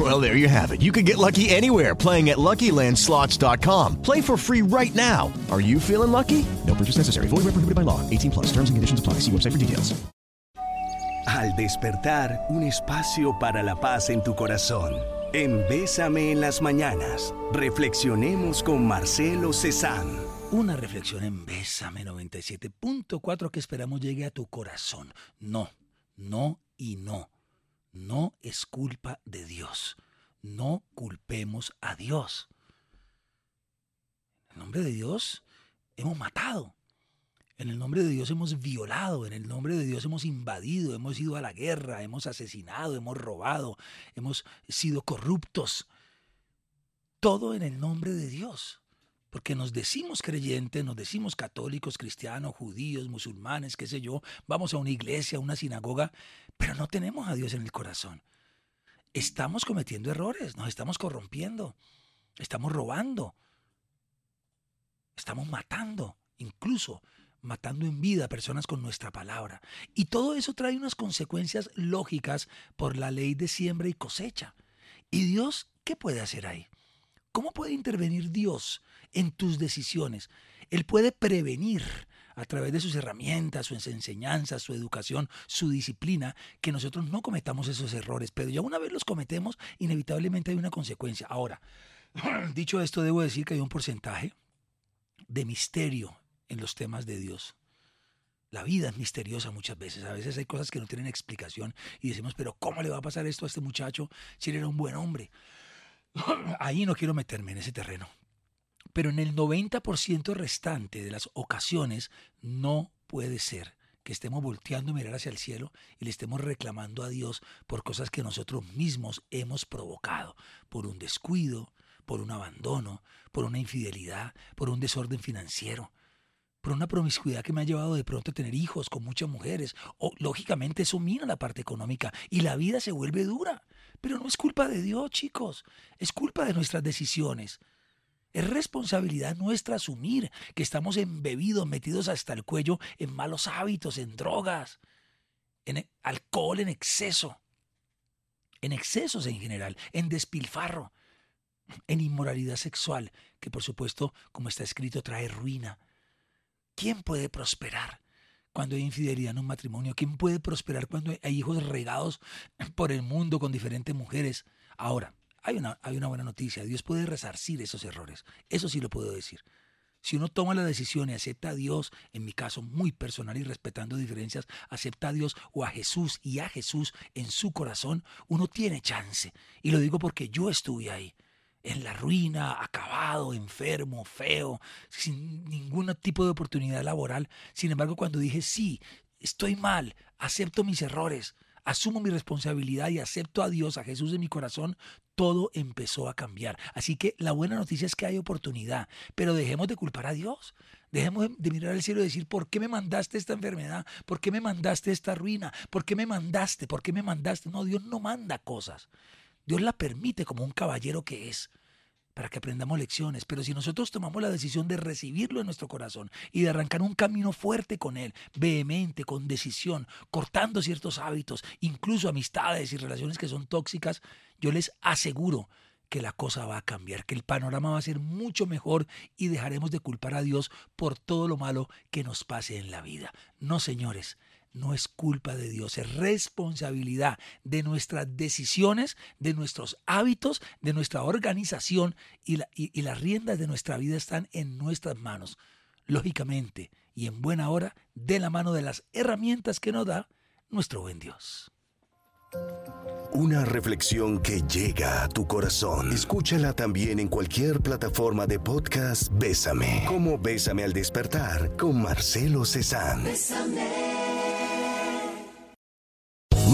Well, there you have it. You can get lucky anywhere playing at LuckyLandSlots.com. Play for free right now. Are you feeling lucky? No purchase necessary. Void where prohibited by law. 18 plus. Terms and conditions apply. See website for details. Al despertar, un espacio para la paz en tu corazón. En Bésame en las mañanas, reflexionemos con Marcelo Cezanne. Una reflexión en Bésame 97.4 que esperamos llegue a tu corazón. No, no y no. No es culpa de Dios. No culpemos a Dios. En nombre de Dios hemos matado. En el nombre de Dios hemos violado, en el nombre de Dios hemos invadido, hemos ido a la guerra, hemos asesinado, hemos robado, hemos sido corruptos. Todo en el nombre de Dios. Porque nos decimos creyentes, nos decimos católicos, cristianos, judíos, musulmanes, qué sé yo, vamos a una iglesia, a una sinagoga, pero no tenemos a Dios en el corazón. Estamos cometiendo errores, nos estamos corrompiendo, estamos robando, estamos matando, incluso matando en vida a personas con nuestra palabra. Y todo eso trae unas consecuencias lógicas por la ley de siembra y cosecha. ¿Y Dios qué puede hacer ahí? ¿Cómo puede intervenir Dios en tus decisiones? Él puede prevenir a través de sus herramientas, sus enseñanzas, su educación, su disciplina, que nosotros no cometamos esos errores. Pero ya una vez los cometemos, inevitablemente hay una consecuencia. Ahora, dicho esto, debo decir que hay un porcentaje de misterio en los temas de Dios. La vida es misteriosa muchas veces. A veces hay cosas que no tienen explicación y decimos, pero ¿cómo le va a pasar esto a este muchacho si él era un buen hombre? Ahí no quiero meterme en ese terreno. Pero en el 90% restante de las ocasiones no puede ser que estemos volteando a mirar hacia el cielo y le estemos reclamando a Dios por cosas que nosotros mismos hemos provocado, por un descuido, por un abandono, por una infidelidad, por un desorden financiero, por una promiscuidad que me ha llevado de pronto a tener hijos con muchas mujeres. O lógicamente eso mina la parte económica y la vida se vuelve dura. Pero no es culpa de Dios, chicos, es culpa de nuestras decisiones. Es responsabilidad nuestra asumir que estamos embebidos, metidos hasta el cuello en malos hábitos, en drogas, en alcohol en exceso, en excesos en general, en despilfarro, en inmoralidad sexual, que por supuesto, como está escrito, trae ruina. ¿Quién puede prosperar cuando hay infidelidad en un matrimonio? ¿Quién puede prosperar cuando hay hijos regados por el mundo con diferentes mujeres? Ahora, hay una, hay una buena noticia. Dios puede resarcir esos errores. Eso sí lo puedo decir. Si uno toma la decisión y acepta a Dios, en mi caso muy personal y respetando diferencias, acepta a Dios o a Jesús y a Jesús en su corazón, uno tiene chance. Y lo digo porque yo estuve ahí en la ruina, acabado, enfermo, feo, sin ningún tipo de oportunidad laboral. Sin embargo, cuando dije, sí, estoy mal, acepto mis errores, asumo mi responsabilidad y acepto a Dios, a Jesús en mi corazón, todo empezó a cambiar. Así que la buena noticia es que hay oportunidad, pero dejemos de culpar a Dios. Dejemos de mirar al cielo y decir, ¿por qué me mandaste esta enfermedad? ¿Por qué me mandaste esta ruina? ¿Por qué me mandaste? ¿Por qué me mandaste? No, Dios no manda cosas. Dios la permite como un caballero que es para que aprendamos lecciones. Pero si nosotros tomamos la decisión de recibirlo en nuestro corazón y de arrancar un camino fuerte con él, vehemente, con decisión, cortando ciertos hábitos, incluso amistades y relaciones que son tóxicas, yo les aseguro que la cosa va a cambiar, que el panorama va a ser mucho mejor y dejaremos de culpar a Dios por todo lo malo que nos pase en la vida. No, señores, no es culpa de Dios, es responsabilidad de nuestras decisiones, de nuestros hábitos, de nuestra organización y, las riendas de nuestra vida están en nuestras manos. Lógicamente y en buena hora, de la mano de las herramientas que nos da nuestro buen Dios. Una reflexión que llega a tu corazón. Escúchala también en cualquier plataforma de podcast Bésame. Como Bésame al despertar con Marcelo Cezanne.